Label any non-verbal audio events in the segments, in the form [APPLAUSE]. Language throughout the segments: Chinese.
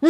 [LAUGHS] 欢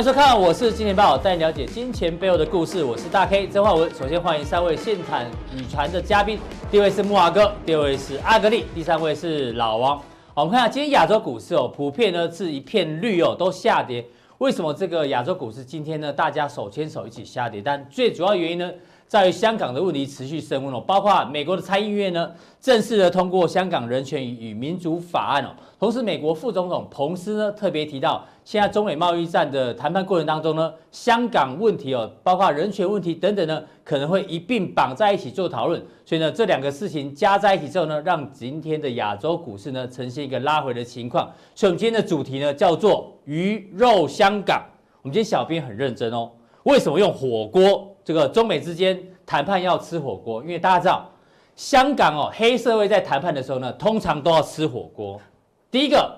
迎收看，我是金钱豹，带你了解金钱背后的故事。我是大 K 曾焕文。首先欢迎三位现场语传的嘉宾，第一位是木华哥，第二位是阿格力，第三位是老王。我们看下今天亚洲股市哦，普遍呢是一片绿哦，都下跌。为什么这个亚洲股市今天呢，大家手牵手一起下跌？但最主要原因呢，在于香港的问题持续升温哦，包括美国的参议院呢，正式的通过香港人权与民主法案哦。同时，美国副总统彭斯呢特别提到，现在中美贸易战的谈判过程当中呢，香港问题哦，包括人权问题等等呢，可能会一并绑在一起做讨论。所以呢，这两个事情加在一起之后呢，让今天的亚洲股市呢呈现一个拉回的情况。所以，我们今天的主题呢叫做“鱼肉香港”。我们今天小编很认真哦，为什么用火锅？这个中美之间谈判要吃火锅，因为大家知道，香港哦，黑社会在谈判的时候呢，通常都要吃火锅。第一个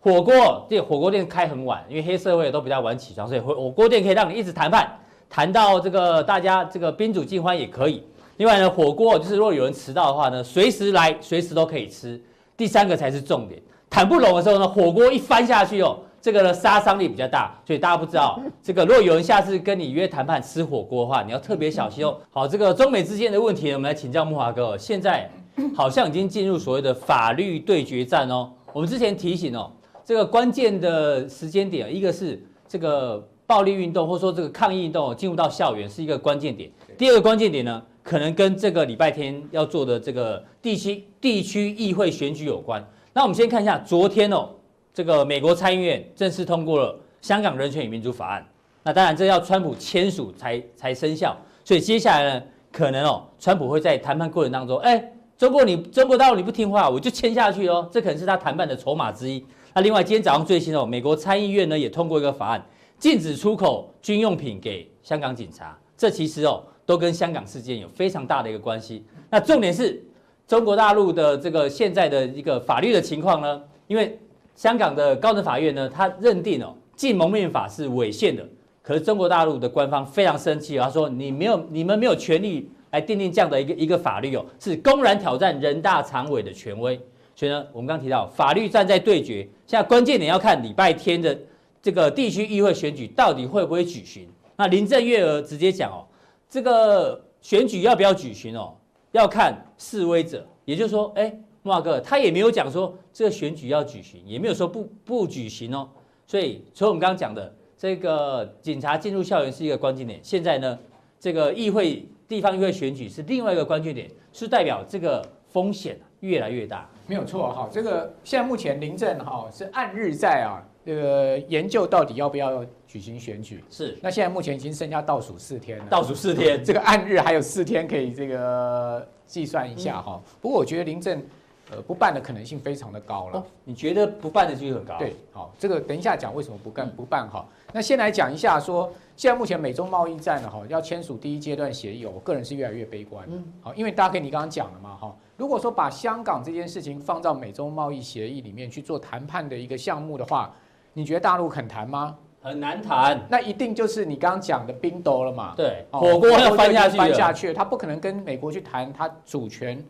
火锅，这个火锅店开很晚，因为黑社会都比较晚起床，所以火火锅店可以让你一直谈判，谈到这个大家这个宾主尽欢也可以。另外呢，火锅就是如果有人迟到的话呢，随时来，随时都可以吃。第三个才是重点，谈不拢的时候呢，火锅一翻下去哦。这个呢杀伤力比较大，所以大家不知道 [LAUGHS] 这个。如果有人下次跟你约谈判吃火锅的话，你要特别小心哦。好，这个中美之间的问题呢，我们来请教木华哥。现在好像已经进入所谓的法律对决战哦。我们之前提醒哦，这个关键的时间点，一个是这个暴力运动，或者说这个抗议运动进入到校园是一个关键点。第二个关键点呢，可能跟这个礼拜天要做的这个地区地区议会选举有关。那我们先看一下昨天哦。这个美国参议院正式通过了《香港人权与民主法案》，那当然这要川普签署才才生效，所以接下来呢，可能哦，川普会在谈判过程当中，哎，中国你中国大陆你不听话，我就签下去哦，这可能是他谈判的筹码之一。那另外今天早上最新哦，美国参议院呢也通过一个法案，禁止出口军用品给香港警察，这其实哦都跟香港事件有非常大的一个关系。那重点是中国大陆的这个现在的一个法律的情况呢，因为。香港的高等法院呢，他认定哦，禁蒙面法是违宪的。可是中国大陆的官方非常生气，他说你没有，你们没有权利来订定这样的一个一个法律哦，是公然挑战人大常委的权威。所以呢，我们刚提到法律站在对决，现在关键点要看礼拜天的这个地区议会选举到底会不会举行。那林郑月娥直接讲哦，这个选举要不要举行哦，要看示威者，也就是说，哎。木华哥，他也没有讲说这个选举要举行，也没有说不不举行哦。所以，所以我们刚刚讲的这个警察进入校园是一个关键点，现在呢，这个议会地方议会选举是另外一个关键点，是代表这个风险越来越大。没有错哈，这个现在目前林政哈是按日在啊，这个研究到底要不要举行选举。是。那现在目前已经剩下倒数四天了。倒数四天，这个按日还有四天可以这个计算一下哈。嗯、不过我觉得林郑。呃，不办的可能性非常的高了。哦，你觉得不办的几率很高？对，好，这个等一下讲为什么不干不办哈。那先来讲一下说，现在目前美中贸易战呢哈，要签署第一阶段协议，我个人是越来越悲观。嗯，好，因为大家你刚刚讲了嘛哈，如果说把香港这件事情放到美中贸易协议里面去做谈判的一个项目的话，你觉得大陆肯谈吗？很难谈。那一定就是你刚刚讲的冰斗了嘛？对，火锅要翻下去，翻下去，他不可能跟美国去谈他主权。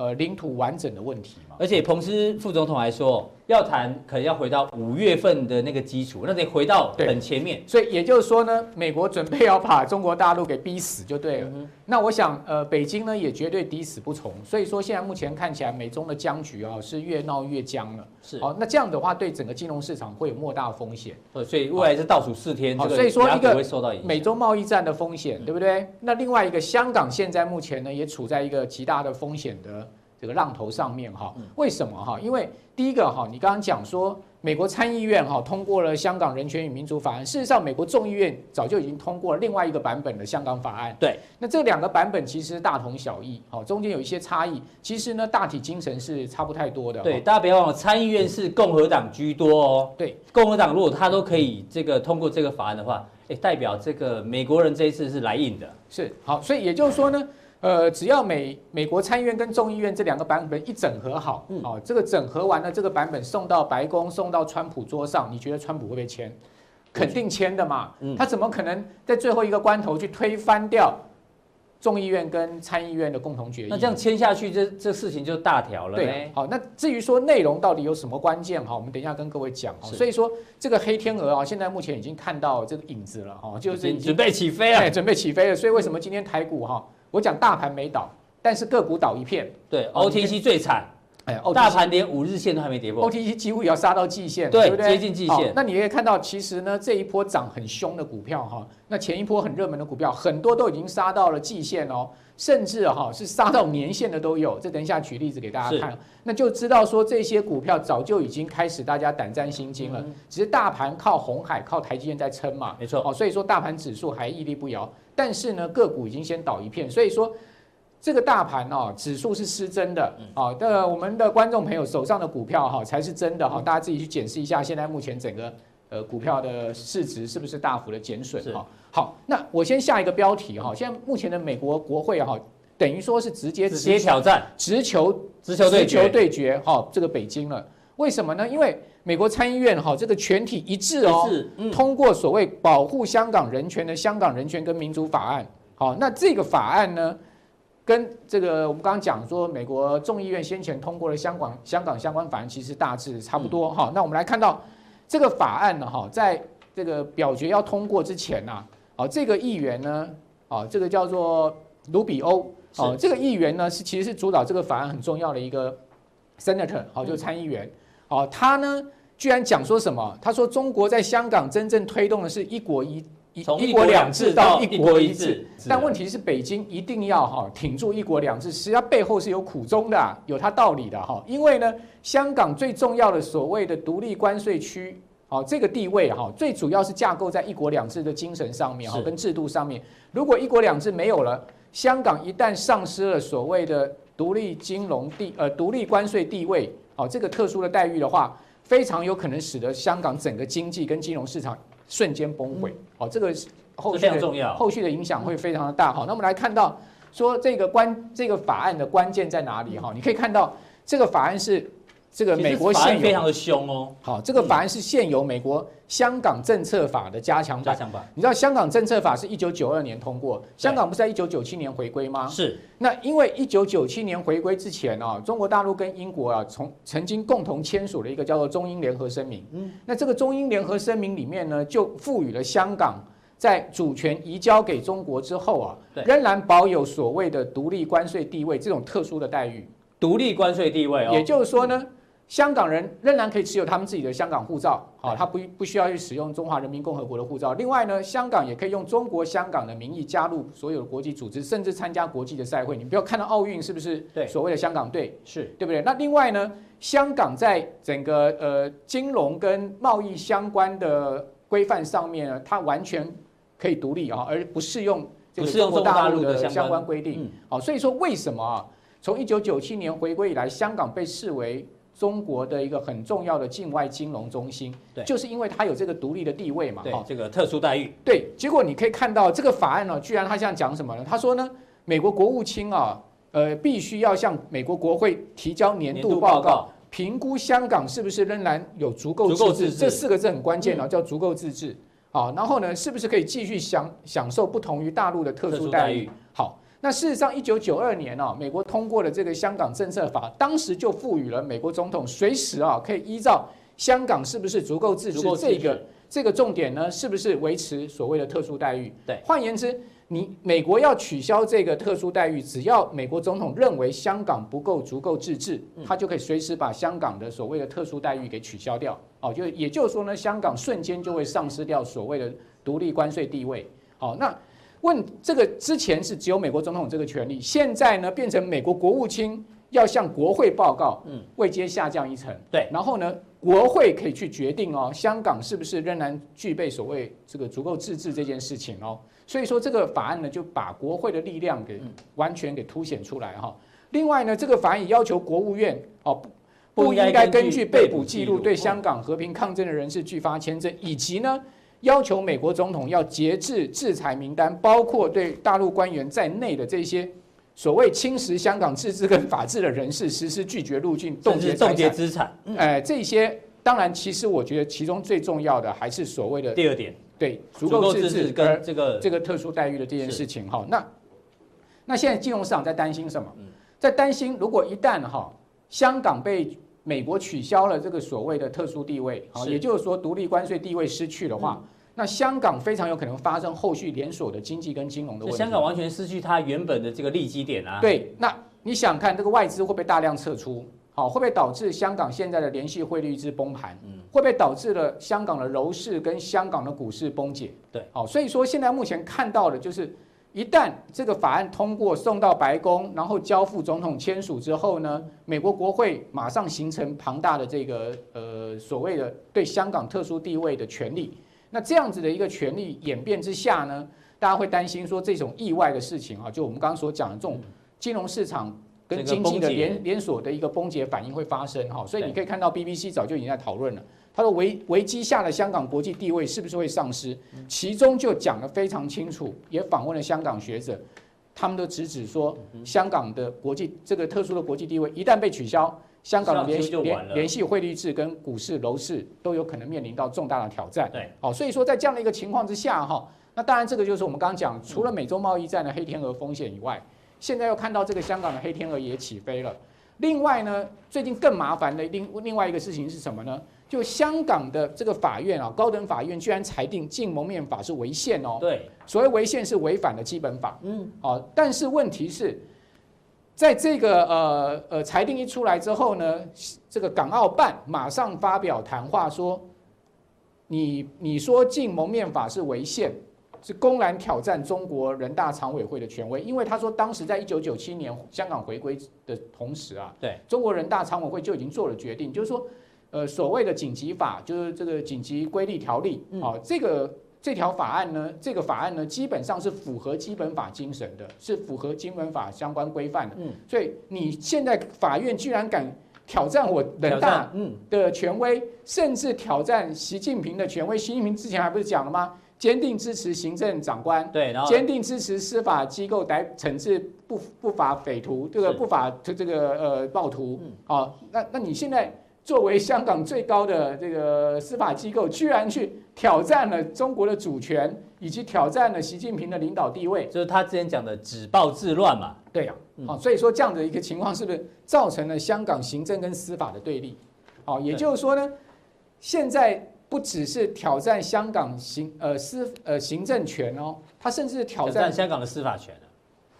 呃，领土完整的问题，而且彭斯副总统还说，要谈可能要回到五月份的那个基础，那得回到很前面。所以也就是说呢，美国准备要把中国大陆给逼死就对了。嗯、那我想，呃，北京呢也绝对抵死不从。所以说，现在目前看起来，美中的僵局啊是越闹越僵了。是，好，那这样的话，对整个金融市场会有莫大的风险。所以未来是倒数四天，哦，所以说一个美中贸易战的风险，对不对？那另外一个，香港现在目前呢也处在一个极大的风险的。这个浪头上面哈，为什么哈？因为第一个哈，你刚刚讲说美国参议院哈通过了《香港人权与民主法案》，事实上美国众议院早就已经通过了另外一个版本的《香港法案》。对，那这两个版本其实大同小异，好，中间有一些差异，其实呢大体精神是差不太多的。对，大家别忘了参议院是共和党居多哦。对，共和党如果他都可以这个通过这个法案的话，诶，代表这个美国人这一次是来硬的。是，好，所以也就是说呢。呃，只要美美国参议院跟众议院这两个版本一整合好，嗯，哦，这个整合完了，这个版本送到白宫，送到川普桌上，你觉得川普会不会签？肯定签的嘛，嗯，他怎么可能在最后一个关头去推翻掉众议院跟参议院的共同决议。那这样签下去，这这事情就大条了。对，好，那至于说内容到底有什么关键哈，我们等一下跟各位讲。所以说这个黑天鹅啊，现在目前已经看到这个影子了哈，就是准备起飞了，准备起飞了。所以为什么今天台股哈，我讲大盘没倒，但是个股倒一片。对，OTC 最惨。哎，大盘连五日线都还没跌破，OTC 几乎也要杀到季线，对，对不对？接近季线。那你可以看到，其实呢，这一波涨很凶的股票哈，那前一波很热门的股票，很多都已经杀到了季线哦，甚至哈是杀到年线的都有。这等一下举例子给大家看，那就知道说这些股票早就已经开始大家胆战心惊了。只是大盘靠红海、靠台积电在撑嘛，没错。哦，所以说大盘指数还屹立不摇，但是呢，个股已经先倒一片，所以说。这个大盘哦，指数是失真的啊。的我们的观众朋友手上的股票哈才是真的哈，大家自己去检视一下，现在目前整个呃股票的市值是不是大幅的减损哈？好，那我先下一个标题哈，现在目前的美国国会哈，等于说是直接直接挑战，直球直球对决，哈，这个北京了。为什么呢？因为美国参议院哈这个全体一致哦，通过所谓保护香港人权的《香港人权跟民主法案》。好，那这个法案呢？跟这个我们刚刚讲说，美国众议院先前通过的香港香港相关法案，其实大致差不多哈、嗯。那我们来看到这个法案呢，哈，在这个表决要通过之前呐，啊，这个议员呢，啊，这个叫做卢比欧，啊，这个议员呢是其实是主导这个法案很重要的一个 senator，好，就是参议员，哦，他呢居然讲说什么？他说中国在香港真正推动的是一国一。从一国两制到一国一制，但问题是北京一定要哈挺住一国两制，实际上背后是有苦衷的，有它道理的哈。因为呢，香港最重要的所谓的独立关税区，哦，这个地位哈，最主要是架构在一国两制的精神上面哈，跟制度上面。如果一国两制没有了，香港一旦丧失了所谓的独立金融地呃独立关税地位，哦，这个特殊的待遇的话，非常有可能使得香港整个经济跟金融市场。瞬间崩溃，哦，这个后续的后续的影响会非常的大，好，那我们来看到说这个关这个法案的关键在哪里哈？你可以看到这个法案是。这个美国现非常的凶哦。好，这个法案是现有美国香港政策法的加强版。加强版。你知道香港政策法是一九九二年通过，香港不是在一九九七年回归吗？是。那因为一九九七年回归之前啊，中国大陆跟英国啊，从曾经共同签署了一个叫做中英联合声明。嗯。那这个中英联合声明里面呢，就赋予了香港在主权移交给中国之后啊，仍然保有所谓的独立关税地位这种特殊的待遇。独立关税地位哦。也就是说呢。香港人仍然可以持有他们自己的香港护照，好，他不不需要去使用中华人民共和国的护照。另外呢，香港也可以用中国香港的名义加入所有的国际组织，甚至参加国际的赛会。你不要看到奥运是不是？对，所谓的香港队是对不对？那另外呢，香港在整个呃金融跟贸易相关的规范上面呢，它完全可以独立啊，而不适用这个中国大陆的相关规定。好，所以说为什么啊？从一九九七年回归以来，香港被视为中国的一个很重要的境外金融中心，对，就是因为它有这个独立的地位嘛，对，这个特殊待遇。对，结果你可以看到这个法案呢，居然他现在讲什么呢？他说呢，美国国务卿啊，呃，必须要向美国国会提交年度报告，评估香港是不是仍然有足够自治。这四个字很关键啊，叫足够自治。好，然后呢，是不是可以继续享享受不同于大陆的特殊待遇？好。那事实上，一九九二年啊，美国通过了这个香港政策法，当时就赋予了美国总统随时啊，可以依照香港是不是足够自治这个这个重点呢，是不是维持所谓的特殊待遇？对，换言之，你美国要取消这个特殊待遇，只要美国总统认为香港不够足够自治，他就可以随时把香港的所谓的特殊待遇给取消掉。哦，就也就是说呢，香港瞬间就会丧失掉所谓的独立关税地位。好，那。问这个之前是只有美国总统这个权利，现在呢变成美国国务卿要向国会报告，嗯，位阶下降一层，对，然后呢国会可以去决定哦，香港是不是仍然具备所谓这个足够自治这件事情哦，所以说这个法案呢就把国会的力量给完全给凸显出来哈。另外呢，这个法案也要求国务院哦不不应该根据被捕记录对香港和平抗争的人士拒发签证，以及呢。要求美国总统要节制制裁名单，包括对大陆官员在内的这些所谓侵蚀香港自治跟法治的人士实施拒绝入境、冻结冻结资产。哎，这些当然，其实我觉得其中最重要的还是所谓的第二点，对足够自治跟这个这个特殊待遇的这件事情哈。那那现在金融市场在担心什么？在担心如果一旦哈香港被美国取消了这个所谓的特殊地位，好，也就是说独立关税地位失去的话，那香港非常有可能发生后续连锁的经济跟金融的问题。香港完全失去它原本的这个利基点啊。对，那你想看这个外资会不会大量撤出？好，会不会导致香港现在的联系汇率之崩盘？嗯，会不会导致了香港的楼市跟香港的股市崩解？对，好，所以说现在目前看到的就是。一旦这个法案通过，送到白宫，然后交付总统签署之后呢，美国国会马上形成庞大的这个呃所谓的对香港特殊地位的权利。那这样子的一个权利演变之下呢，大家会担心说这种意外的事情啊，就我们刚刚所讲的这种金融市场跟经济的连连锁的一个崩解反应会发生哈。所以你可以看到 BBC 早就已经在讨论了。他说危危机下的香港国际地位是不是会丧失？其中就讲得非常清楚，也访问了香港学者，他们都直指说，香港的国际这个特殊的国际地位一旦被取消，香港的联联联系汇率制跟股市楼市都有可能面临到重大的挑战。对，好，所以说在这样的一个情况之下，哈，那当然这个就是我们刚刚讲，除了美洲贸易战的黑天鹅风险以外，现在又看到这个香港的黑天鹅也起飞了。另外呢，最近更麻烦的另另外一个事情是什么呢？就香港的这个法院啊，高等法院居然裁定禁蒙面法是违宪哦。对，所谓违宪是违反了基本法。嗯，好，但是问题是，在这个呃呃裁定一出来之后呢，这个港澳办马上发表谈话说，你你说禁蒙面法是违宪，是公然挑战中国人大常委会的权威，因为他说当时在一九九七年香港回归的同时啊，对，中国人大常委会就已经做了决定，就是说。呃，所谓的紧急法就是这个紧急规例条例，啊，这个这条法案呢，这个法案呢，基本上是符合基本法精神的，是符合基本法相关规范的。嗯，所以你现在法院居然敢挑战我人大的权威，甚至挑战习近平的权威。习近平之前还不是讲了吗？坚定支持行政长官，对，然后坚定支持司法机构来惩治不不法匪徒，这个不法这这个呃暴徒。好，那那你现在？作为香港最高的这个司法机构，居然去挑战了中国的主权，以及挑战了习近平的领导地位，就是他之前讲的“止暴制乱”嘛。对呀，好，所以说这样的一个情况，是不是造成了香港行政跟司法的对立？好，也就是说呢，现在不只是挑战香港行呃司呃行政权哦，他甚至挑战香港的司法权，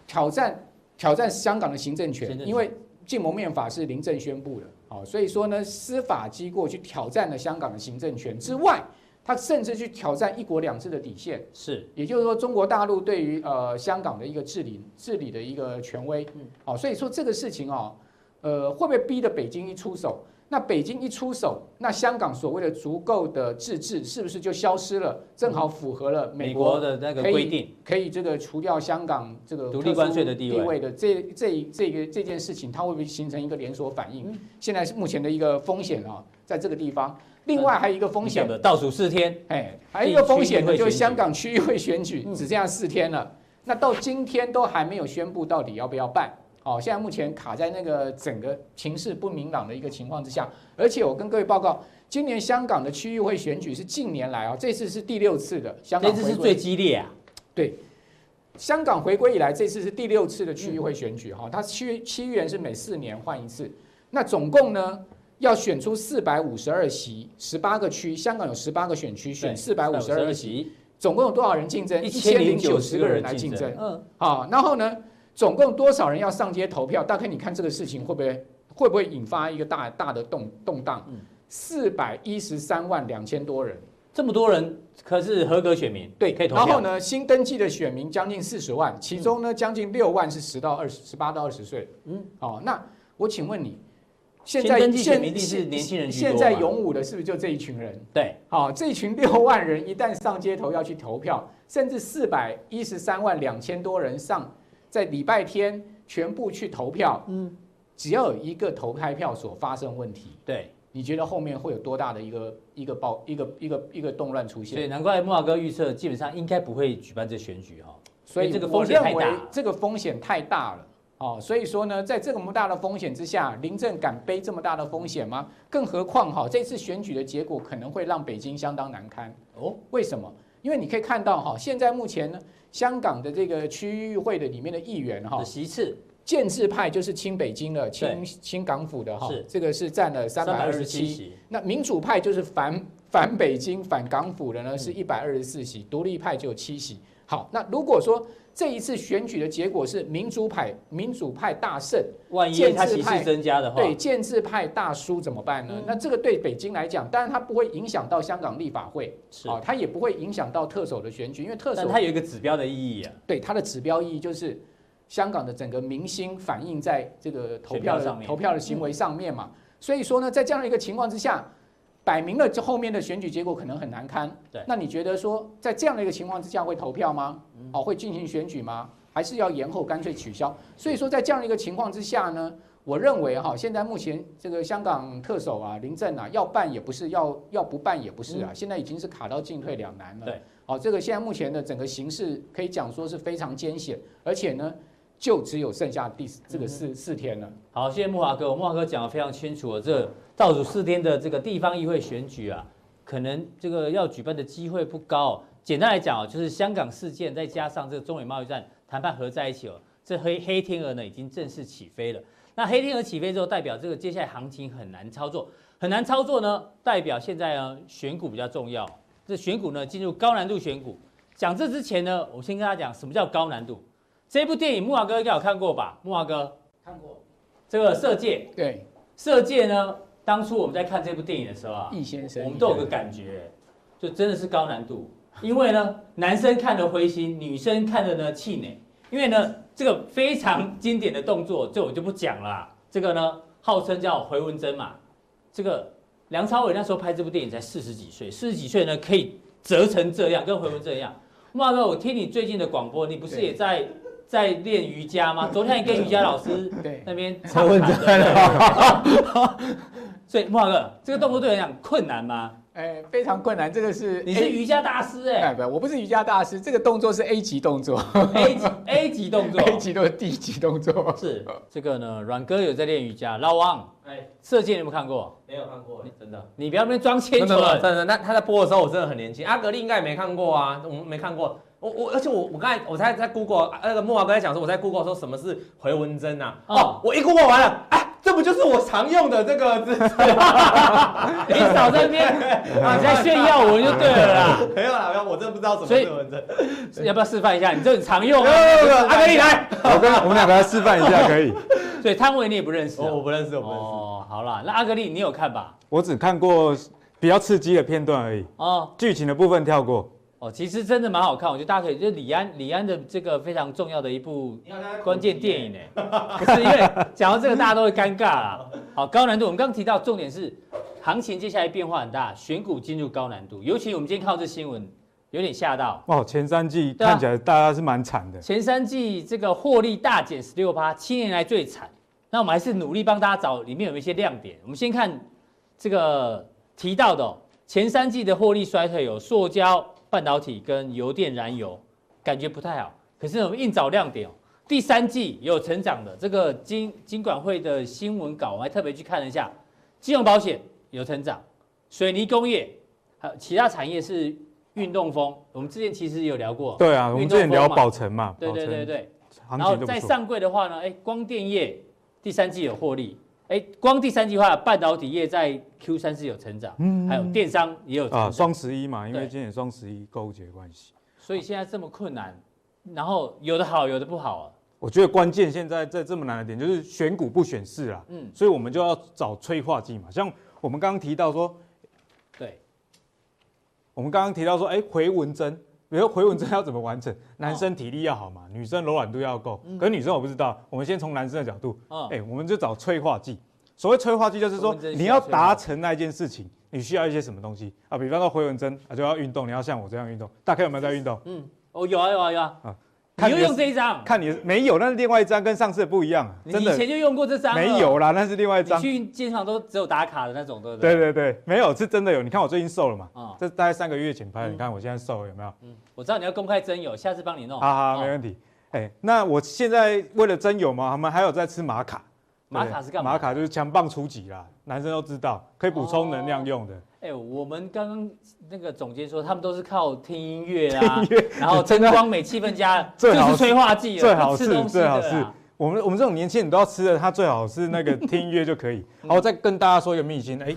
挑战挑战香港的行政权，因为禁蒙面法是临阵宣布的。好，所以说呢，司法机构去挑战了香港的行政权之外，他甚至去挑战一国两制的底线。是，也就是说，中国大陆对于呃香港的一个治理治理的一个权威。嗯，好，所以说这个事情哦，呃，会不会逼得北京一出手？那北京一出手，那香港所谓的足够的自治是不是就消失了？正好符合了美国的那个规定，可以这个除掉香港这个独立关税的地位的这这这个这件事情，它会不会形成一个连锁反应？现在是目前的一个风险啊，在这个地方。另外还有一个风险的倒数四天，哎，还有一个风险呢，就是香港区域会选举只剩下四天了，那到今天都还没有宣布到底要不要办。好，现在目前卡在那个整个情势不明朗的一个情况之下，而且我跟各位报告，今年香港的区域会选举是近年来啊，这次是第六次的香港，这次是最激烈啊。对，香港回归以来，这次是第六次的区域会选举哈，它区区议员是每四年换一次，那总共呢要选出四百五十二席，十八个区，香港有十八个选区，选四百五十二席，总共有多少人竞争？一千零九十个人来竞争。嗯，好，然后呢？总共多少人要上街投票？大概你看这个事情会不会会不会引发一个大大的动动荡？四百一十三万两千多人，这么多人可是合格选民，对，可以投票。然后呢，新登记的选民将近四十万，其中呢将近六万是十到二十、十八到二十岁。嗯，哦，那我请问你，现在登记选民是年轻人，现在勇武的是不是就这一群人？对，好，这一群六万人一旦上街头要去投票，甚至四百一十三万两千多人上。在礼拜天全部去投票，嗯，只要有一个投开票所发生问题，对，你觉得后面会有多大的一个一个爆一个一个一个动乱出现？对，难怪慕驊哥预测基本上应该不会举办这选举哈，所以这个风险太大，这个风险太大了哦，所以说呢，在这么大的风险之下，临阵敢背这么大的风险吗？更何况哈，这次选举的结果可能会让北京相当难堪哦。为什么？因为你可以看到哈，现在目前呢。香港的这个区域会的里面的议员哈，席次。建制派就是亲北京的、亲亲港府的哈，这个是占了三百二十七席。那民主派就是反反北京、反港府的呢，是一百二十四席。独立派就有七席。好，那如果说这一次选举的结果是民主派民主派大胜，万一他席次增加的话，对建制派大输怎么办呢？那这个对北京来讲，当然它不会影响到香港立法会，啊，它也不会影响到特首的选举，因为特首它有一个指标的意义啊。对它的指标意义就是。香港的整个民心反映在这个投票的投票的行为上面嘛，所以说呢，在这样的一个情况之下，摆明了这后面的选举结果可能很难堪。对，那你觉得说，在这样的一个情况之下会投票吗？哦，会进行选举吗？还是要延后，干脆取消？所以说，在这样的一个情况之下呢，我认为哈，现在目前这个香港特首啊，林郑啊，要办也不是，要要不办也不是啊，现在已经是卡到进退两难了。对，好，这个现在目前的整个形势可以讲说是非常艰险，而且呢。就只有剩下第这个四四天了。好，谢谢慕驊哥，我慕驊哥讲的非常清楚了。这倒数四天的这个地方议会选举啊，可能这个要举办的机会不高。简单来讲哦，就是香港事件再加上这个中美贸易战谈判合在一起哦，这黑黑天鹅呢已经正式起飞了。那黑天鹅起飞之后，代表这个接下来行情很难操作，很难操作呢，代表现在呢选股比较重要。这选股呢进入高难度选股。讲这之前呢，我先跟大家讲什么叫高难度。这部电影木华哥应该有看过吧？木华哥看过。这个《色戒》对，《色戒》呢，当初我们在看这部电影的时候啊，易先生，我们都有个感觉，就真的是高难度。因为呢，男生看的灰心，女生看的呢气馁。因为呢，这个非常经典的动作，这我就不讲了。这个呢，号称叫回纹针嘛。这个梁朝伟那时候拍这部电影才四十几岁，四十几岁呢可以折成这样，跟回纹针一样。慕驊哥，我听你最近的广播，你不是也在？在练瑜伽吗？昨天你跟瑜伽老师那边 [LAUGHS] 唱的。[LAUGHS] 所以莫华哥，这个动作对你来讲困难吗？哎，非常困难。这个是你是瑜伽大师哎、欸？不，我不是瑜伽大师。这个动作是 A 级动作，A 级 A 级动作，[LAUGHS] A 级都是 D 级动作。是这个呢，阮哥有在练瑜伽。老王，哎，射箭你有没有看过？没有看过，真的。你不要那边装清纯。真的，那他在播的时候，我真的很年轻。阿格力应该也没看过啊，我们没看过。我我而且我我刚才我才在 Google 那个莫华哥在讲说，我在 Google 说什么是回纹针呐？哦，我一 Google 完了，哎，这不就是我常用的这个字？[LAUGHS] 你少在那边，[LAUGHS] 你在炫耀我就对了啦。[LAUGHS] 没有啦，没有，我真的不知道什么是回纹针。要不要示范一下？你这很常用啊。阿格力来，我跟我们两个来示范一下可以。所以汤唯你也不认识？我不认识，我不认识。哦，好啦，那阿格力你有看吧？我只看过比较刺激的片段而已。哦，剧情的部分跳过。哦，其实真的蛮好看，我觉得大家可以，就李安，李安的这个非常重要的一部关键电影呢。不是因为讲到这个大家都会尴尬啦。好，高难度，我们刚刚提到重点是行情接下来变化很大，选股进入高难度，尤其我们今天看到这新闻有点吓到。哦，前三季看起来大家是蛮惨的。前三季这个获利大减十六趴，七年来最惨。那我们还是努力帮大家找里面有一些亮点。我们先看这个提到的前三季的获利衰退有塑胶。半导体跟油电燃油感觉不太好，可是我们硬找亮点哦。第三季有成长的，这个金金管会的新闻稿我还特别去看了一下，金融保险有成长，水泥工业还有其他产业是运动风。我们之前其实有聊过，对啊，我们之前聊宝城嘛，对对对对。然后在上柜的话呢，哎，光电业第三季有获利。哎，光第三季的话，半导体业在 Q 三是有成长，嗯，还有电商也有成长。啊，双十一嘛，因为今年双十一购物节关系，所以现在这么困难，然后有的好，有的不好啊。我觉得关键现在在这么难的点，就是选股不选市啦，嗯，所以我们就要找催化剂嘛。像我们刚刚提到说，对，我们刚刚提到说，哎，回文针。比如回纹针要怎么完成？男生体力要好嘛，女生柔软度要够。可是女生我不知道，我们先从男生的角度，哎，我们就找催化剂。所谓催化剂，就是说你要达成那件事情，你需要一些什么东西啊？比方说回纹针啊，就要运动，你要像我这样运动。大家有没有在运动？嗯，哦，有啊，有啊，有啊。啊，你就用这一张？看你没有，那是另外一张，跟上次的不一样。真的，以前就用过这张。没有啦，那是另外一张。去健身房都只有打卡的那种，对不对？对对对，没有，是真的有。你看我最近瘦了嘛？啊，这大概三个月前拍的。你看我现在瘦了有没有？嗯。我知道你要公开真有，下次帮你弄。好好，没问题。哎，那我现在为了真有嘛，我们还有在吃玛卡。玛卡是干嘛？玛卡就是强棒出击啦，男生都知道，可以补充能量用的。哎，我们刚刚那个总监说，他们都是靠听音乐啊，[LAUGHS] 然后灯光美、气氛佳，[LAUGHS] 最好是催化剂，最好是最好是。我们我们这种年轻人都要吃的，他最好是那个听音乐就可以。[LAUGHS] 好，我再跟大家说一个秘辛，哎，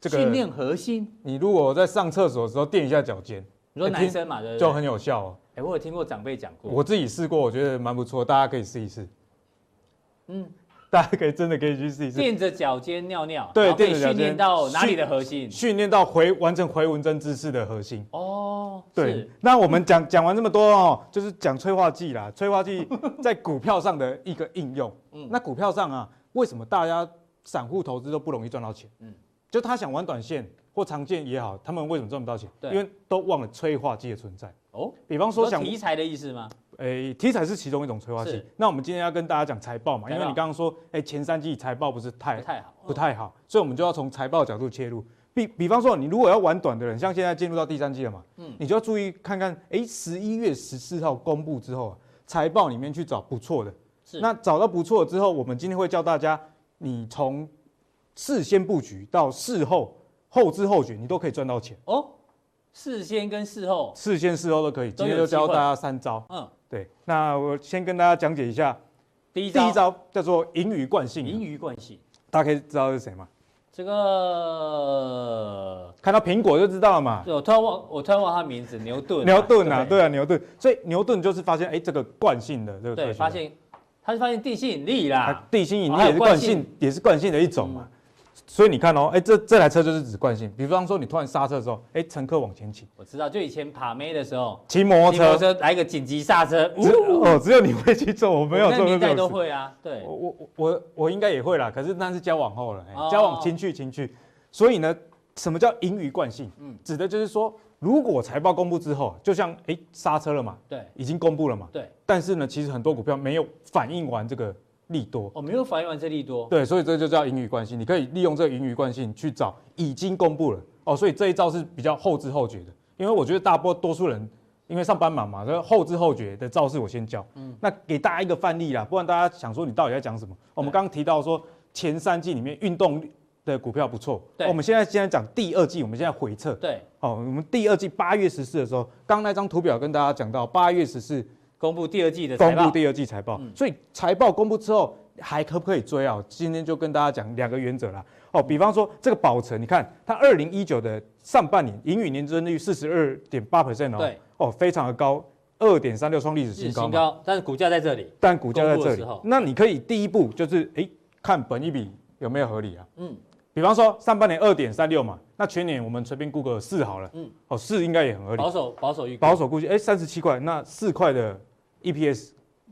这个训练核心。你如果在上厕所的时候垫一下脚尖，你说男生嘛，对，就很有效哦。哎，我有听过长辈讲过，我自己试过，我觉得蛮不错，大家可以试一试。嗯。大家可以真的可以去试一试，垫着脚尖尿尿，对，垫着脚尖训练到哪里的核心？训练到回完成回纹针姿势的核心。哦，对。那我们讲讲完这么多哦，就是讲催化剂啦，[LAUGHS] 催化剂在股票上的一个应用。嗯，那股票上啊，为什么大家散户投资都不容易赚到钱？嗯，就他想玩短线或长线也好，他们为什么赚不到钱？对，因为都忘了催化剂的存在。哦，比方说想题材的意思吗？诶，题材是其中一种催化剂。那我们今天要跟大家讲财报嘛，因为你刚刚说，诶，前三季财报不是太不太好，不太好，所以我们就要从财报角度切入。比比方说，你如果要玩短的人，像现在进入到第三季了嘛，嗯，你就要注意看看，诶，十一月十四号公布之后啊，财报里面去找不错的。是。那找到不错之后，我们今天会教大家，你从事先布局到事后后知后觉，你都可以赚到钱哦。事先跟事后，事先事后都可以。今天就教大家三招。嗯。对，那我先跟大家讲解一下，第一第一招叫做盈余惯性。盈余惯性，大家可以知道是谁吗？这个看到苹果就知道了嘛。我突然忘，我突然忘他名字，牛顿。牛顿啊，对啊，牛顿。所以牛顿就是发现，哎，这个惯性的这个。对，发现他是发现地心引力啦。地心引力也是惯性，也是惯性的一种嘛。所以你看哦，哎，这这台车就是指惯性。比方说，你突然刹车的时候，哎，乘客往前倾。我知道，就以前爬妹的时候，骑摩托车，摩托车来一个紧急刹车。哦，只有你会去做，我没有做。那年代都会啊，对。我我我我应该也会啦，可是那是交往后了，交往亲去亲去。所以呢，什么叫盈余惯性？嗯，指的就是说，如果财报公布之后，就像哎刹车了嘛，对，已经公布了嘛，对。但是呢，其实很多股票没有反应完这个。利多哦，没有反映完这利多，对，所以这就叫盈余惯性。你可以利用这个盈余惯性去找已经公布了哦，所以这一招是比较后知后觉的。因为我觉得大多多数人因为上班忙嘛，所以后知后觉的招式我先教。嗯，那给大家一个范例啦，不然大家想说你到底在讲什么？我们刚刚提到说前三季里面运动的股票不错，对，我们现在现在讲第二季，我们现在回测，对，哦，我们第二季八月十四的时候，刚那张图表跟大家讲到八月十四。公布第二季的公布第二季财报，所以财报公布之后还可不可以追啊？今天就跟大家讲两个原则啦。哦，比方说这个宝成，你看它二零一九的上半年盈余年增率四十二点八 percent 哦，对，哦，非常的高，二点三六创历史新高，新高，但是股价在这里，但股价在这里，那你可以第一步就是哎看本一比有没有合理啊？嗯，比方说上半年二点三六嘛，那全年我们随便估个四好了，嗯，哦四应该也很合理，保守保守预保守估计哎三十七块，那四块的。EPS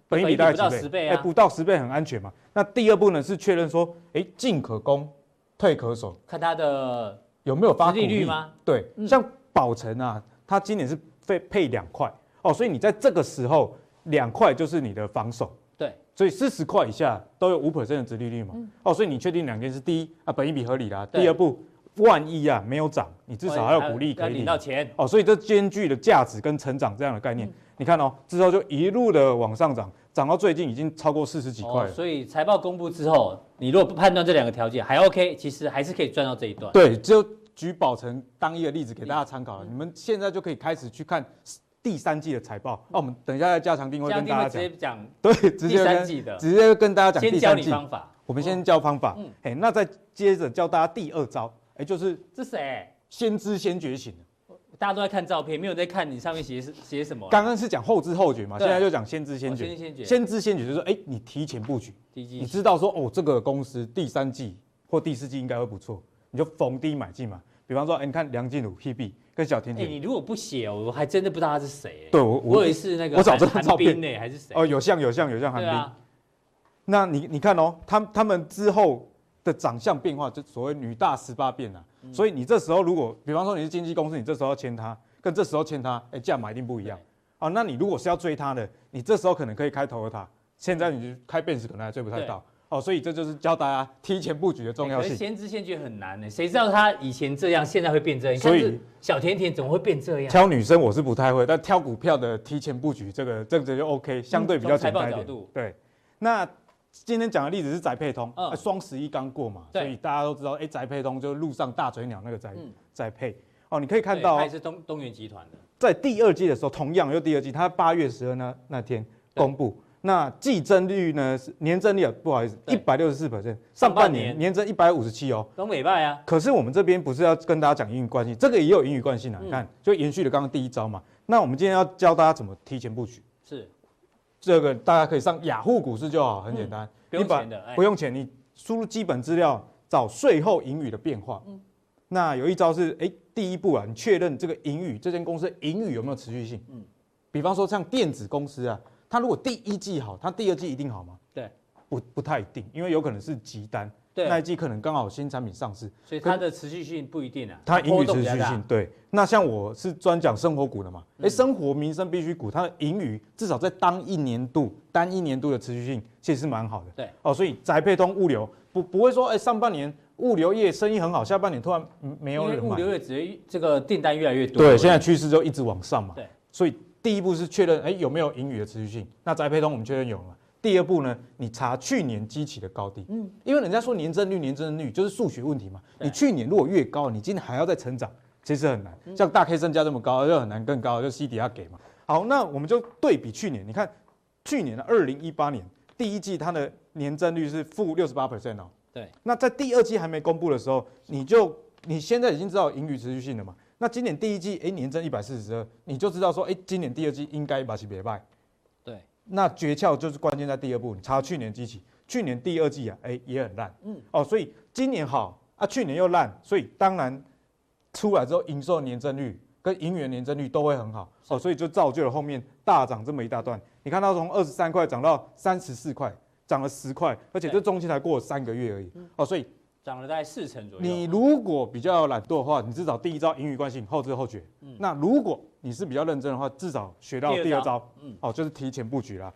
本益比大概几倍？哎，不到十倍很安全嘛。那第二步呢是确认说，哎，进可攻，退可守，看它的有没有发利率吗？对，像宝成啊，它今年是配配两块哦，所以你在这个时候两块就是你的防守。对，所以四十块以下都有五 percent 的殖利率嘛。哦，所以你确定两件事，第一啊，本益比合理啦。第二步，万一啊没有涨，你至少还有鼓励可以领到钱。哦，所以这兼具了价值跟成长这样的概念。你看哦，之后就一路的往上涨，涨到最近已经超过四十几块了。所以财报公布之后，你如果不判断这两个条件还 OK，其实还是可以赚到这一段。对，就举宝成当一个例子给大家参考了。你们现在就可以开始去看第三季的财报。那我们等一下在加强定位跟大家讲。直接讲。[LAUGHS] 对，直接跟直接跟大家讲第三季。方法。我们先教方法。嗯。哎，那再接着教大家第二招。哎，就是这谁？先知先觉醒。大家都在看照片，没有在看你上面写是写什么。刚刚是讲后知后觉嘛，现在就讲先知先觉。先知先觉，先知先觉就是说，哎，你提前布局，你知道说，哦，这个公司第三季或第四季应该会不错，你就逢低买进嘛。比方说，哎，你看梁静茹、Hebe 跟小甜甜。哎，你如果不写，我还真的不知道他是谁。对，我我以为是那个，我找这张照片呢，还是谁？哦，有像有像有像韩冰。那你你看哦，他他们之后的长相变化，就所谓女大十八变啊。所以你这时候如果，比方说你是经纪公司，你这时候要签他。跟这时候签他，哎，价码一定不一样。啊，那你如果是要追他的，你这时候可能可以开 Toyota，现在你就开 Benz 可能还追不太到。哦，所以这就是教大家提前布局的重要性。先知先觉很难呢，谁知道他以前这样，现在会变这样？所以小甜甜怎么会变这样？挑女生我是不太会，但挑股票的提前布局，这个这个就 OK，相对比较简单一点。对，那今天讲的例子是宅配通，嗯，双十一刚过嘛，所以大家都知道，哎，宅配通就是路上大嘴鸟那个宅宅配。哦，你可以看到，还是东东元集团的，在第二季的时候，同样又第二季，它八月十二那那天公布，那季增率呢是年增率啊，不好意思，一百六十四 percent，上半年。年增一百五十七哦，东北拜啊。可是我们这边不是要跟大家讲英语关系，这个也有英语关系啊，你看，就延续了刚刚第一招嘛。那我们今天要教大家怎么提前布局，是这个大家可以上雅虎股市就好，很简单，不用钱的，不用钱，你输入基本资料，找税后盈余的变化。那有一招是，哎，第一步啊，你确认这个盈余，这间公司的盈余有没有持续性？嗯，比方说像电子公司啊，它如果第一季好，它第二季一定好吗？对，不不太一定，因为有可能是急单，对，那一季可能刚好新产品上市，所以它的持续性不一定啊。它盈余持续性，对。那像我是专讲生活股的嘛，哎，生活民生必需股，它的盈余至少在当一年度单一年度的持续性其实是蛮好的。对，哦，所以宅配通物流不不会说，哎，上半年。物流业生意很好，下半年突然没有人买。物流业只会这个订单越来越多。对，现在趋势就一直往上嘛。对，所以第一步是确认，哎，有没有盈余的持续性？那宅配通我们确认有了。第二步呢，你查去年基期的高低。嗯，因为人家说年增率，年增率就是数学问题嘛。你去年如果越高，你今年还要再成长，其实很难。像大 K 增加这么高，就很难更高，就 C 底下给嘛。好，那我们就对比去年，你看去年的二零一八年第一季，它的年增率是负六十八 percent 哦。对，那在第二季还没公布的时候，你就你现在已经知道盈余持续性了嘛？那今年第一季，哎，年增一百四十二，你就知道说，哎，今年第二季应该把其别卖。对，那诀窍就是关键在第二步，你查去年基期，去年第二季啊，哎，也很烂，嗯，哦，所以今年好啊，去年又烂，所以当然出来之后，营收年增率跟盈余年增率都会很好，哦，所以就造就了后面大涨这么一大段。你看到从二十三块涨到三十四块。涨了十块，而且这中期才过了三个月而已哦，所以涨了大概四成左右。你如果比较懒惰的话，你至少第一招盈余惯性，后知后觉。那如果你是比较认真的话，至少学到第二招，嗯，哦，就是提前布局啦。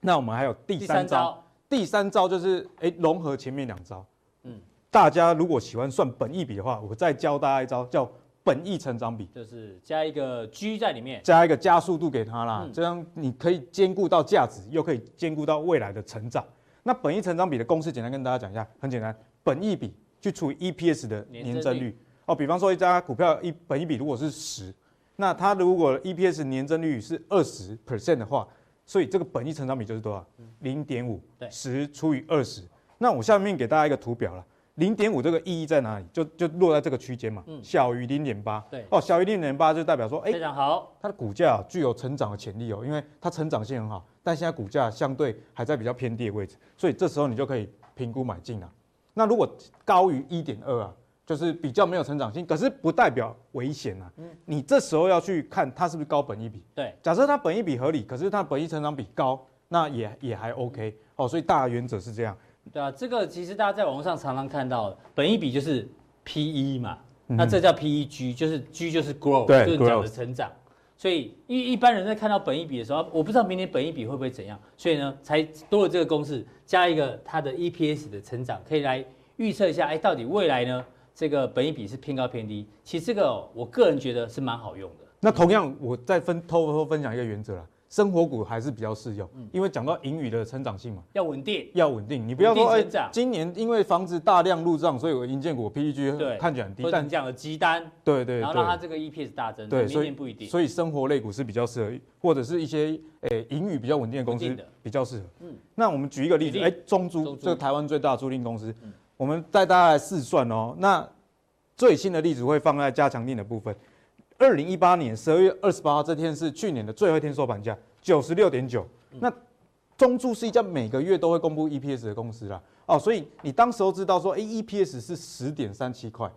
那我们还有第三招，第三招就是哎，融合前面两招。嗯，大家如果喜欢算本益比的话，我再教大家一招叫。本益成长比就是加一个 G 在里面，加一个加速度给它啦，这样你可以兼顾到价值，又可以兼顾到未来的成长。那本益成长比的公式，简单跟大家讲一下，很简单，本益比去除以 EPS 的年增率哦。比方说一家股票一本益比如果是十，那它如果 EPS 年增率是二十 percent 的话，所以这个本益成长比就是多少？零点五，对，十除以二十。那我下面给大家一个图表了。零点五这个意义在哪里？就就落在这个区间嘛，嗯、小于零点八。对，哦，小于零点八就代表说，哎，非常好，它的股价具有成长的潜力哦，因为它成长性很好，但现在股价相对还在比较偏低的位置，所以这时候你就可以评估买进了。那如果高于一点二啊，就是比较没有成长性，可是不代表危险啊。嗯，你这时候要去看它是不是高本一比。对，假设它本一比合理，可是它本一成长比高，那也也还 OK 哦。所以大原则是这样。对啊，这个其实大家在网络上常常看到的，本一比就是 P E 嘛，嗯、那这叫 P E G，就是 G 就是 grow，对就是讲的成长。所以一一般人在看到本益比的时候，我不知道明年本益比会不会怎样，所以呢，才多了这个公式，加一个它的 E P S 的成长，可以来预测一下，哎，到底未来呢，这个本益比是偏高偏低？其实这个、我个人觉得是蛮好用的。那同样，我再分偷偷分享一个原则啦。生活股还是比较适用，因为讲到盈余的成长性嘛，要稳定，要稳定。你不要说哎，今年因为房子大量入账，所以我营建股 PEG 看起来很低，但这样的鸡单，对对，然后让它这个 EPS 大增，对，明年不一定。所以生活类股是比较适合，或者是一些诶盈余比较稳定的公司比较适合。嗯，那我们举一个例子，哎，中租这个台湾最大的租赁公司，我们带大家来试算哦。那最新的例子会放在加强定的部分。二零一八年十二月二十八号这天是去年的最后一天收盘价，九十六点九。那中租是一家每个月都会公布 EPS 的公司啦，哦，所以你当时候知道说，哎，EPS 是十点三七块，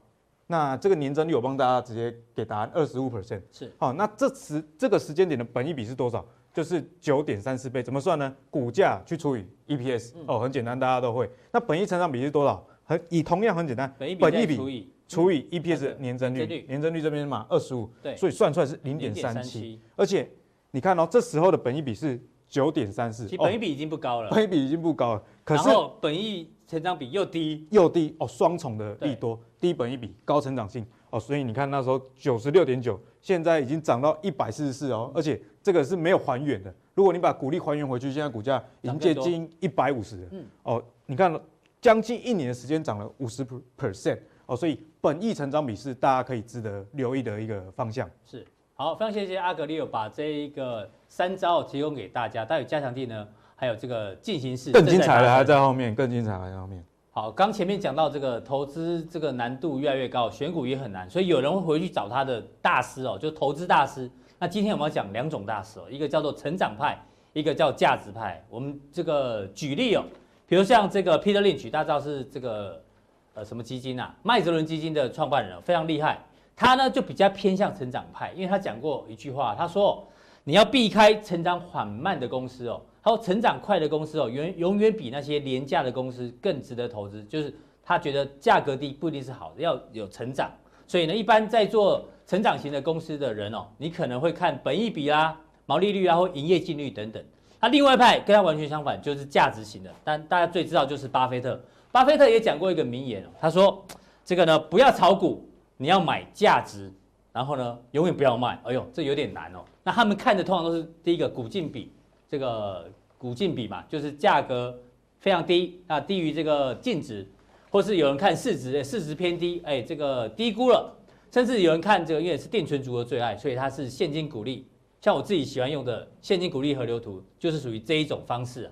那这个年增率我帮大家直接给答案，二十五 percent 是。好，那这时这个时间点的本益比是多少？就是九点三四倍，怎么算呢？股价去除以 EPS，哦，很简单，大家都会。那本益成长比是多少？很以同样很简单，本益比除以。除以 EPS 年增率，年增率。这边嘛二十五，对，所以算出来是零点三七，而且你看哦，这时候的本益比是九点三四，本益比已经不高了，本益比已经不高了，可是本益成长比又低。又低哦，双重的利多，低本益比高成长性。哦，所以你看那时候九十六点九，现在已经涨到一百四十四哦，而且这个是没有还原的，如果你把股利还原回去，现在股价已经接近一百五十了。嗯，哦，你看将近一年的时间涨了五十 percent 哦，所以本益成长比是大家可以值得留意的一个方向。是，好，非常谢谢阿格利有把这一个三招提供给大家。待会加强地呢，还有这个进行式更精彩的还在后面，更精彩还在后面。好，刚前面讲到这个投资这个难度越来越高，选股也很难，所以有人会回去找他的大师哦，就投资大师。那今天我们要讲两种大师哦，一个叫做成长派，一个叫价值派。我们这个举例哦，比如像这个 Peter Lynch，大家知道是这个呃什么基金啊？麦哲伦基金的创办人，非常厉害。他呢就比较偏向成长派，因为他讲过一句话，他说你要避开成长缓慢的公司哦，还有成长快的公司哦，永永远比那些廉价的公司更值得投资。就是他觉得价格低不一定是好的，要有成长。所以呢，一般在做成长型的公司的人哦，你可能会看本益比啊、毛利率啊或营业净率等等。他另外一派跟他完全相反，就是价值型的。但大家最知道就是巴菲特。巴菲特也讲过一个名言，他说：“这个呢，不要炒股，你要买价值，然后呢，永远不要卖。”哎呦，这有点难哦。那他们看的通常都是第一个股净比，这个股净比嘛，就是价格非常低啊，低于这个净值。或是有人看市值，市值偏低，哎，这个低估了，甚至有人看这个，因为是定存族的最爱，所以它是现金股利。像我自己喜欢用的现金股利河流图，就是属于这一种方式。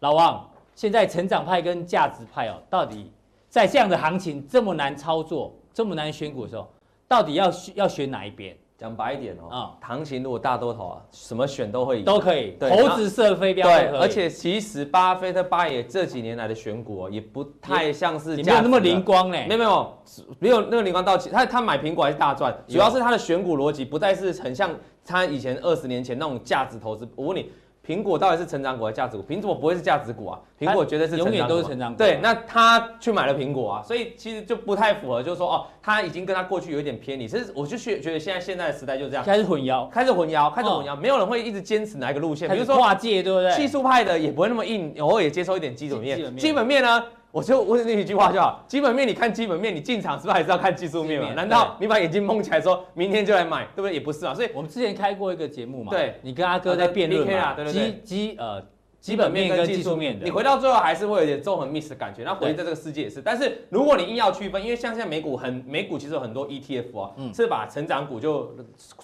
老王，现在成长派跟价值派哦，到底在这样的行情这么难操作、这么难选股的时候，到底要要选哪一边？讲白一点哦，啊，行情如果大多头啊，什么选都会赢，都可以，对，猴子射飞镖，对，而且其实巴菲特巴爷这几年来的选股哦，也不太像是没有那么灵光嘞，没有没有没有那个灵光到期，他他买苹果还是大赚，主要是他的选股逻辑不再是很像他以前二十年前那种价值投资，我问你。苹果到底是成长股还是价值股？苹果不会是价值股啊，苹果绝对是永远都是成长股。对，那他去买了苹果啊，所以其实就不太符合，就是说哦，他已经跟他过去有一点偏离。其实我就觉觉得现在现在的时代就是这样，开始混淆，开始混淆，开始混淆，没有人会一直坚持哪一个路线，比如说跨界，对不对？技术派的也不会那么硬，偶尔也接受一点基本面，基本面呢？我就问你一句话就好，基本面你看基本面，你进场是不是还是要看技术面嘛？难道你把眼睛蒙起来说明天就来买，对不对？也不是啊。所以我们之前开过一个节目嘛，对，你跟阿哥在辩论嘛，基基呃。基本面跟技术面的，你回到最后还是会有点纵横 miss 的感觉。那回在这个世界也是，但是如果你硬要区分，因为像现在美股很美股其实有很多 ETF 啊，是把成长股就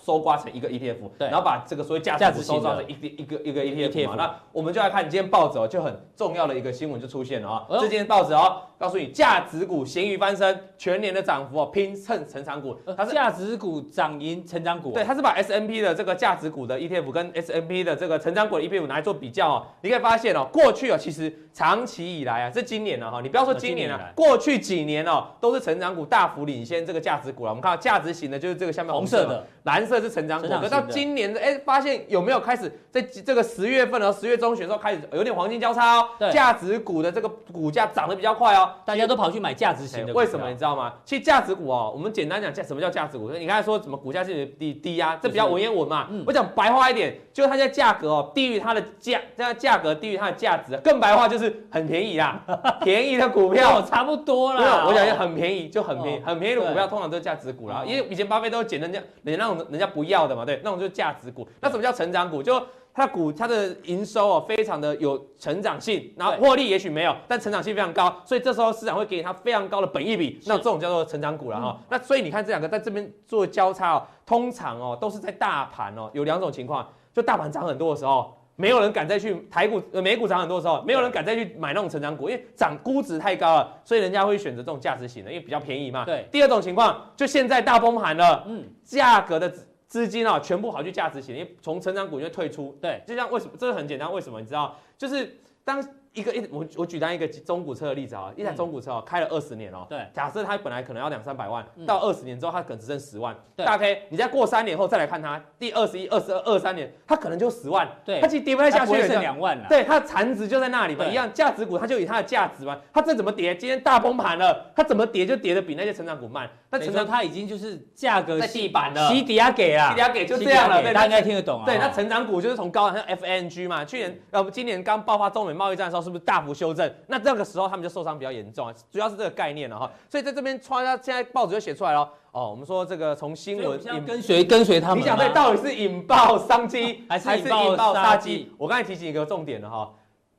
收刮成一个 ETF，然后把这个所谓价值股收刮成一一个一个 ETF 嘛。那我们就来看今天报纸哦，就很重要的一个新闻就出现了啊。这件报纸哦，告诉你价值股咸鱼翻身，全年的涨幅哦拼蹭成长股。它是价值股涨赢成长股，对，它是把 S&P 的这个价值股的 ETF 跟 S&P 的这个成长股的 ETF 拿来做比较哦。你可以发现哦，过去哦，其实长期以来啊，这今年呢哈，你不要说今年啊，过去几年哦，都是成长股大幅领先这个价值股了。我们看到价值型的，就是这个下面红色的，蓝色是成长股。可到今年的，哎，发现有没有开始在这个十月份和十月中旬的时候开始有点黄金交叉哦？价值股的这个股价涨得比较快哦，大家都跑去买价值型的。为什么你知道吗？其实价值股哦，我们简单讲价，什么叫价值股？你刚才说什么股价是低低压，这比较文言文嘛。我讲白话一点，就是它在价格哦低于它的价，这样价格低于它的价值。更白话就是很便宜啦，[LAUGHS] 便宜的股票差不多啦。我讲很便宜就很便宜，很便宜的股票通常都是价值股啦。因为以前巴菲特都捡人家，捡那种人家不要的嘛，对，那种就是价值股。那什么叫成长股？就它股它的营收哦，非常的有成长性，然后获利也许没有，但成长性非常高，所以这时候市场会给它非常高的本益比，那这种叫做成长股了哈。那所以你看这两个在这边做交叉哦，通常哦都是在大盘哦有两种情况，就大盘涨很多的时候。没有人敢再去台股、呃美股涨很多的时候，没有人敢再去买那种成长股，因为涨估值太高了，所以人家会选择这种价值型的，因为比较便宜嘛。对。第二种情况，就现在大崩盘了，嗯，价格的资金啊，全部跑去价值型，因为从成长股就退出。对。就像为什么？这个很简单，为什么？你知道，就是当。一个一我我举单一个中古车的例子啊，一台中古车哦，开了二十年哦，对，假设它本来可能要两三百万，到二十年之后它可能只剩十万，对，大 K，你再过三年后再来看它，第二十一、二十二、二三年，它可能就十万，对，它其实跌不太下去，剩两万了，对，它的残值就在那里嘛，一样，价值股它就以它的价值嘛，它这怎么跌？今天大崩盘了，它怎么跌就跌的比那些成长股慢，那成长它已经就是价格在地板了，西底下给啊，西底下给就这样了，大家应该听得懂啊。对，那成长股就是从高像 FNG 嘛，去年呃今年刚爆发中美贸易战的时候，是不是大幅修正？那这个时候他们就受伤比较严重啊，主要是这个概念了哈。所以在这边，穿现在报纸就写出来了哦。我们说这个从新闻跟随跟随他们，你想对到底是引爆商机还是引爆杀机？我刚才提醒一个重点了哈。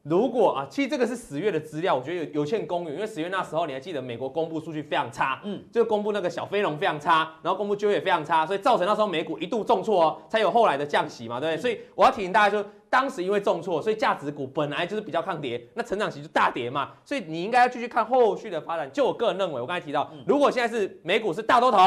如果啊，其实这个是十月的资料，我觉得有有欠公允，因为十月那时候你还记得美国公布数据非常差，嗯，就公布那个小非农非常差，然后公布就业也非常差，所以造成那时候美股一度重挫哦，才有后来的降息嘛，对不对？所以我要提醒大家，就当时因为重挫，所以价值股本来就是比较抗跌，那成长型就大跌嘛，所以你应该要继续看后续的发展。就我个人认为，我刚才提到，如果现在是美股是大多头。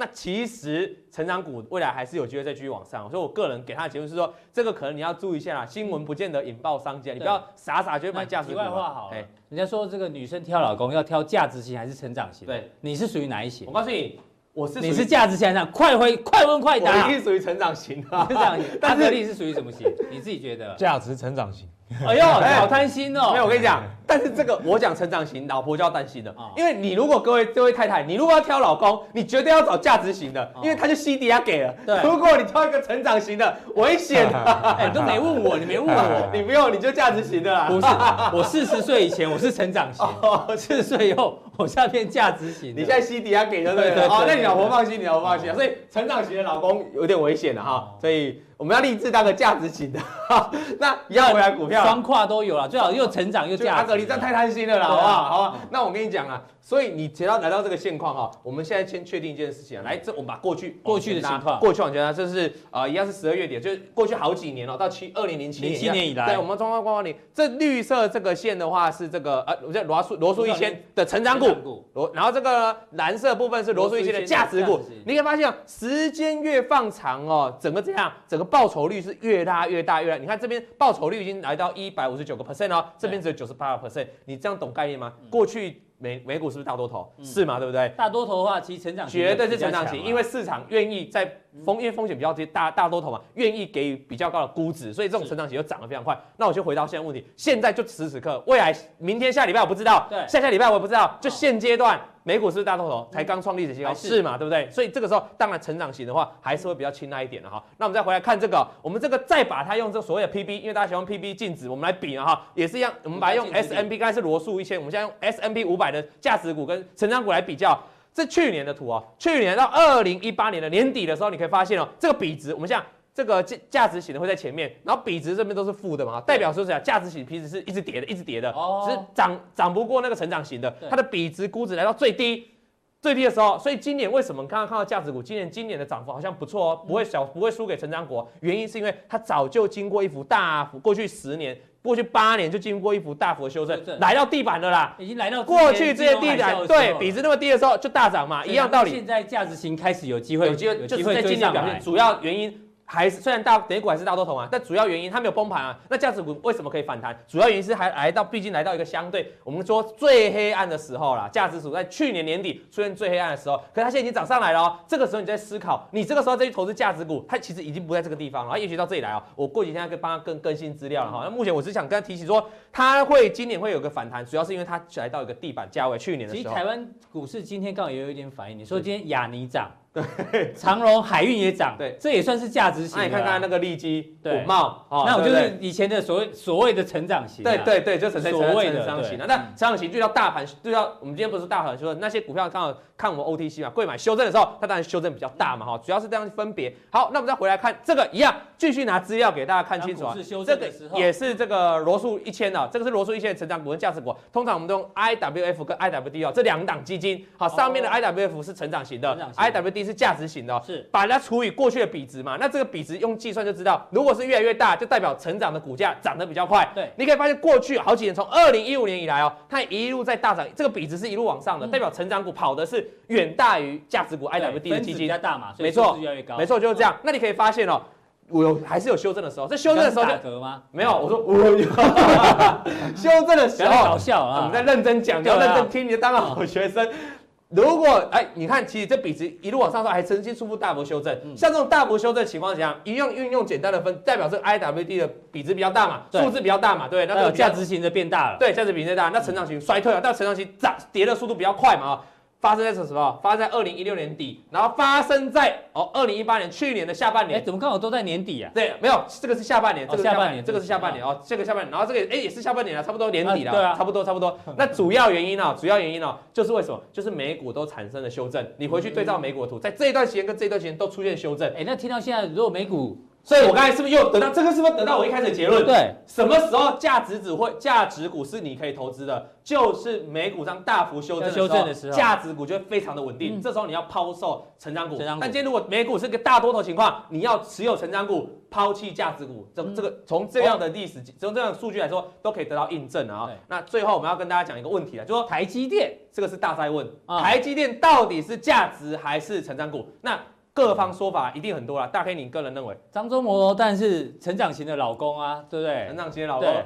那其实成长股未来还是有机会再继续往上，所以我个人给他的结论是说，这个可能你要注意一下啦，新闻不见得引爆商家，你不要傻傻就买价值股。题外话好了，人家说这个女生挑老公要挑价值型还是成长型？对，你是属于哪一型？我告诉你，我是你是价值型，快回快问快答。我一定属于成长型啊，成长型。[LAUGHS] 但是你是属于什么型？你自己觉得？价值成长型。[LAUGHS] 哎呦，好贪心哦！没有，我跟你讲，但是这个我讲成长型，老婆就要担心了。因为你如果各位这位太太，你如果要挑老公，你绝对要找价值型的，因为他就 C D 要给了。对，如果你挑一个成长型的，危险。[LAUGHS] 哎，你都没问我，你没问我，[LAUGHS] 你不用，你就价值型的啦。不是，我四十岁以前我是成长型，四十岁以后我现在变价值型。你现在 C D 要给，对不对？哦，那你老婆放心，你老婆放心。所以成长型的老公有点危险的哈，所以。我们要立志当个价值型的，[LAUGHS] 那要回来股票。双跨都有了，最好又成长又价值。阿格你这样太贪心了啦，好不好？好吧，那我跟你讲啊，所以你只要来到这个现况哈，我们现在先确定一件事情啊，来，这我们把过去过去的情况，过去往前呢，这是啊一样是十二月底，就是过去好几年了，到七二零零七年，零七年以来，对，我们中央光光里这绿色这个线的话是这个呃，我叫罗素罗素一千的成长股，罗，然后这个蓝色部分是罗素一千的价值股，你可以发现时间越放长哦，整个这样，整个报酬率是越。越拉越大，越来，你看这边报酬率已经来到一百五十九个 percent 哦，这边只有九十八个 percent，你这样懂概念吗？过去。美美股是不是大多头？嗯、是嘛，对不对？大多头的话，其实成长型绝对是成长型，因为市场愿意在风，因为风险比较低，大大多头嘛，愿意给予比较高的估值，所以这种成长型就涨得非常快。那我就回到现在问题，现在就此时此刻，未来明天下礼拜我不知道，对，下下礼拜我也不知道，就现阶段美股是不是大多头？才刚创历史新高，是，嘛，对不对？所以这个时候，当然成长型的话还是会比较青睐一点的哈。那我们再回来看这个，我们这个再把它用这所谓的 PB，因为大家喜欢 PB 净值，我们来比了哈，也是一样，我们把它用 S&P，刚才是罗素一千，我们现在用 S&P 五百的价值股。跟成长股来比较，这去年的图啊，去年到二零一八年的年底的时候，你可以发现哦，这个比值，我们像这个价价值型的会在前面，然后比值这边都是负的嘛，代表说是啊，价值型其实是一直跌的，一直跌的，只是涨涨不过那个成长型的，它的比值估值来到最低，最低的时候，所以今年为什么刚刚看到价值股，今年今年的涨幅好像不错哦，不会小，不会输给成长股，原因是因为它早就经过一幅大幅，过去十年。过去八年就经过一幅大幅的修正，来到地板了啦，已经来到过去这些地板，对，比值那么低的时候就大涨嘛，一样道理。现在价值型开始有机会，有机会，就是在今年表现，主要原因。还是虽然大美股还是大多头啊，但主要原因它没有崩盘啊。那价值股为什么可以反弹？主要原因是还来到，毕竟来到一个相对我们说最黑暗的时候啦。价值股在去年年底出现最黑暗的时候，可是它现在已经涨上来了哦。这个时候你在思考，你这个时候再去投资价值股，它其实已经不在这个地方了。也许到这里来哦，我过几天可以帮他更更新资料了哈。那目前我只想跟他提起说，它会今年会有个反弹，主要是因为它来到一个地板价位。去年的时候，其实台湾股市今天刚好也有一点反应。你说今天亚尼涨。对，长荣海运也涨，对，这也算是价值型。那你看看那个利基、对，稳懋，那我就是以前的所谓所谓的成长型。对对对，就成所谓的成长型。那成长型就叫大盘，就叫我们今天不是大盘，说那些股票刚好看我们 OTC 嘛，贵买修正的时候，它当然修正比较大嘛，哈，主要是这样分别。好，那我们再回来看这个一样，继续拿资料给大家看清楚啊。这个也是这个罗素一千的，这个是罗素一千的成长股跟价值股。通常我们都用 IWF 跟 IWD 哦，这两档基金。好，上面的 IWF 是成长型的，IWD 是价值型的。是把它除以过去的比值嘛？那这个比值用计算就知道，如果是越来越大，就代表成长的股价涨得比较快。对，你可以发现过去好几年，从二零一五年以来哦，它一路在大涨，这个比值是一路往上的，代表成长股跑的是远大于价值股 IWD 的基金。比较大嘛，没错，没错就是这样。那你可以发现哦，我有还是有修正的时候，这修正的时候就？没有，我说我有 [LAUGHS] 修正的时候，搞笑啊！我们在认真讲，你要认真听，你就当个好学生。如果哎，你看，其实这比值一路往上走，还曾经初步大幅修正。像这种大幅修正情况下，一样运用简单的分，代表这 IWD 的比值比较大嘛，数字比较大嘛，对，那个价值型的变大了，对，价值比变大，那成长型衰退了，但成长型涨跌的速度比较快嘛，发生在什么？发生在二零一六年底，然后发生在哦二零一八年去年的下半年。哎，怎么刚好都在年底啊？对，没有，这个是下半年，这个下半年，这个是下半年哦，这个下半年，然后这个哎也是下半年了，差不多年底了，对啊，差不多差不多。那主要原因呢？主要原因呢，就是为什么？就是美股都产生了修正。你回去对照美股的图，在这一段时间跟这一段时间都出现修正。哎，那听到现在，如果美股，所以我刚才是不是又得到这个？是不是得到我一开始的结论？对，什么时候价值只会价值股是你可以投资的？就是美股上大幅修正修正的时候，价值股就会非常的稳定。这时候你要抛售成长股。但今天如果美股是个大多头情况，你要持有成长股，抛弃价值股。这这个从这样的历史，从这样的数据来说，都可以得到印证啊。那最后我们要跟大家讲一个问题啊，就说台积电这个是大哉问，台积电到底是价值还是成长股？那各方说法一定很多啦。大黑你个人认为？张忠谋，但是成长型的老公啊，对不对？成长型的老公。[LAUGHS]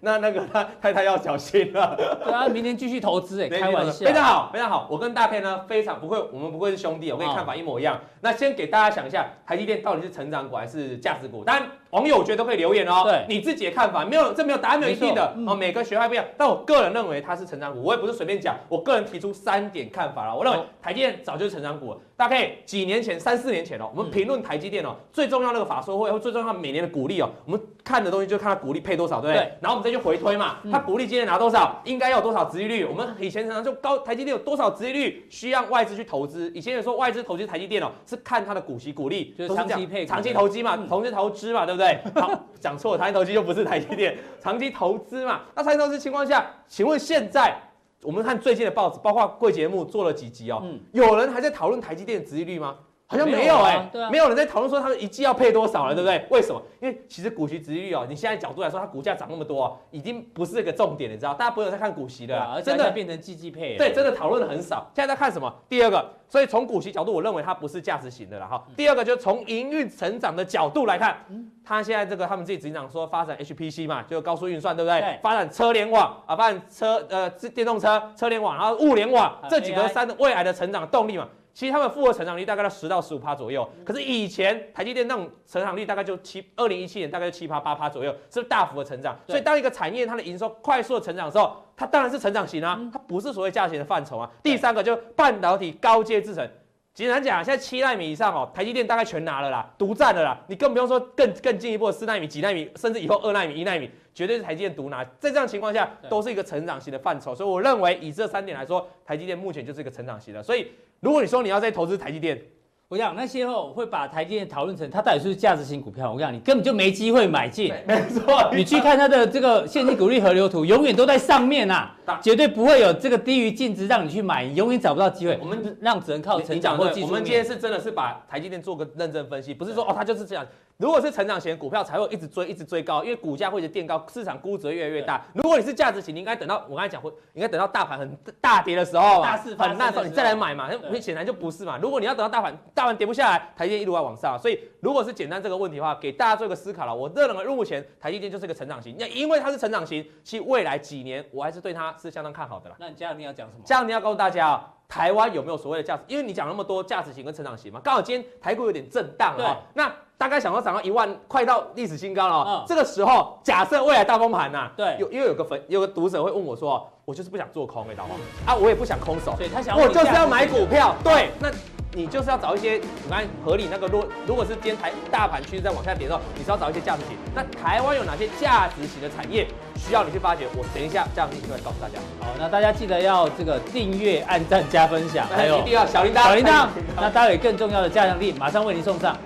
那那个他太太要小心了，[LAUGHS] 对啊，明年继续投资哎，开玩笑，非常好，非常好。我跟大 K 呢非常不会，我们不会是兄弟，我跟你看法一模一样。那先给大家想一下，台积电到底是成长股还是价值股？当然，网友我觉得都可以留言哦。对，你自己的看法没有，这没有答案，没有一定的哦。每个学派不一样，但我个人认为它是成长股，我也不是随便讲，我个人提出三点看法了。我认为台积电早就是成长股了。大概几年前，三四年前哦，我们评论台积电哦，最重要那个法说会或最重要每年的股利哦，我们看的东西就看它股利配多少，对不对？然后我们再去回推嘛。它股利今年拿多少？应该要有多少殖利率？我们以前常常就高台积电有多少殖利率需要外资去投资？以前有说外资投资台积电哦，是看它的股息股利，就是长期配长期投机嘛，投资投资嘛，对不对？好，讲错了，长期投资就不是台积电，[LAUGHS] 长期投资嘛。那长期投资情况下，请问现在我们看最近的报纸，包括贵节目做了几集哦，有人还在讨论台积电的殖利率吗？好像没有哎，没有人在讨论说他们一季要配多少了，对不对？为什么？因为其实股息殖利率哦，你现在角度来说，它股价涨那么多，已经不是一个重点，你知道？大家不会在看股息的，真的变成季季配。对，真的讨论的很少。现在在看什么？第二个，所以从股息角度，我认为它不是价值型的了哈。第二个，就是从营运成长的角度来看，它现在这个他们自己执行长说发展 HPC 嘛，就高速运算，对不对？发展车联网啊，发展车呃电动车车联网，然后物联网这几个三的未来的成长动力嘛。其实他们复合成长率大概在十到十五趴左右，可是以前台积电那种成长率大概就七，二零一七年大概就七趴八趴左右，是不是大幅的成长？所以当一个产业它的营收快速的成长的时候，它当然是成长型啊，它不是所谓价钱的范畴啊。第三个就是半导体高阶制程，简单讲，现在七纳米以上哦，台积电大概全拿了啦，独占了啦，你更不用说更更进一步的四纳米、几纳米，甚至以后二纳米、一纳米，绝对是台积电独拿。在这样情况下，都是一个成长型的范畴，所以我认为以这三点来说，台积电目前就是一个成长型的，所以。如果你说你要再投资台积电，我讲那些后会把台积电讨论成它到底是不是价值型股票，我讲，你根本就没机会买进。没错，你去看它的这个现金股利河流图，永远都在上面呐，[LAUGHS] 绝对不会有这个低于净值让你去买，你永远找不到机会。我们让只能靠成长或技术。我们今天是真的是把台积电做个认真分析，不是说哦它就是这样。如果是成长型股票，才会一直追，一直追高，因为股价会一直垫高，市场估值越来越大。如果你是价值型，你应该等到我刚才讲，会应该等到大盘很大跌的时候，大势很那时候你再来买嘛。那显然就不是嘛。如果你要等到大盘大盘跌不下来，台积电一路要往上，所以如果是简单这个问题的话，给大家做一个思考了。我认为目前台积电就是一个成长型，那因为它是成长型，其实未来几年我还是对它是相当看好的啦。那你这样你要讲什么？这样你要告诉大家啊，台湾有没有所谓的价值？因为你讲那么多价值型跟成长型嘛，刚好今天台股有点震荡了。那大概想要涨到一万，快到历史新高了。嗯，这个时候假设未来大崩盘呐，对，有因为有个粉有个读者会问我说，我就是不想做空，哎，老王啊，我也不想空手，对他想我就是要买股票，对，那你就是要找一些你看合理那个，如如果是今天台大盘趋势在往下跌的时候，你是要找一些价值型。那台湾有哪些价值型的产业需要你去发掘？我等一下这样子就来告诉大家。好，那大家记得要这个订阅、按赞、加分享，还有一定要小铃铛，小铃铛。[LAUGHS] 那待会更重要的加强力马上为您送上。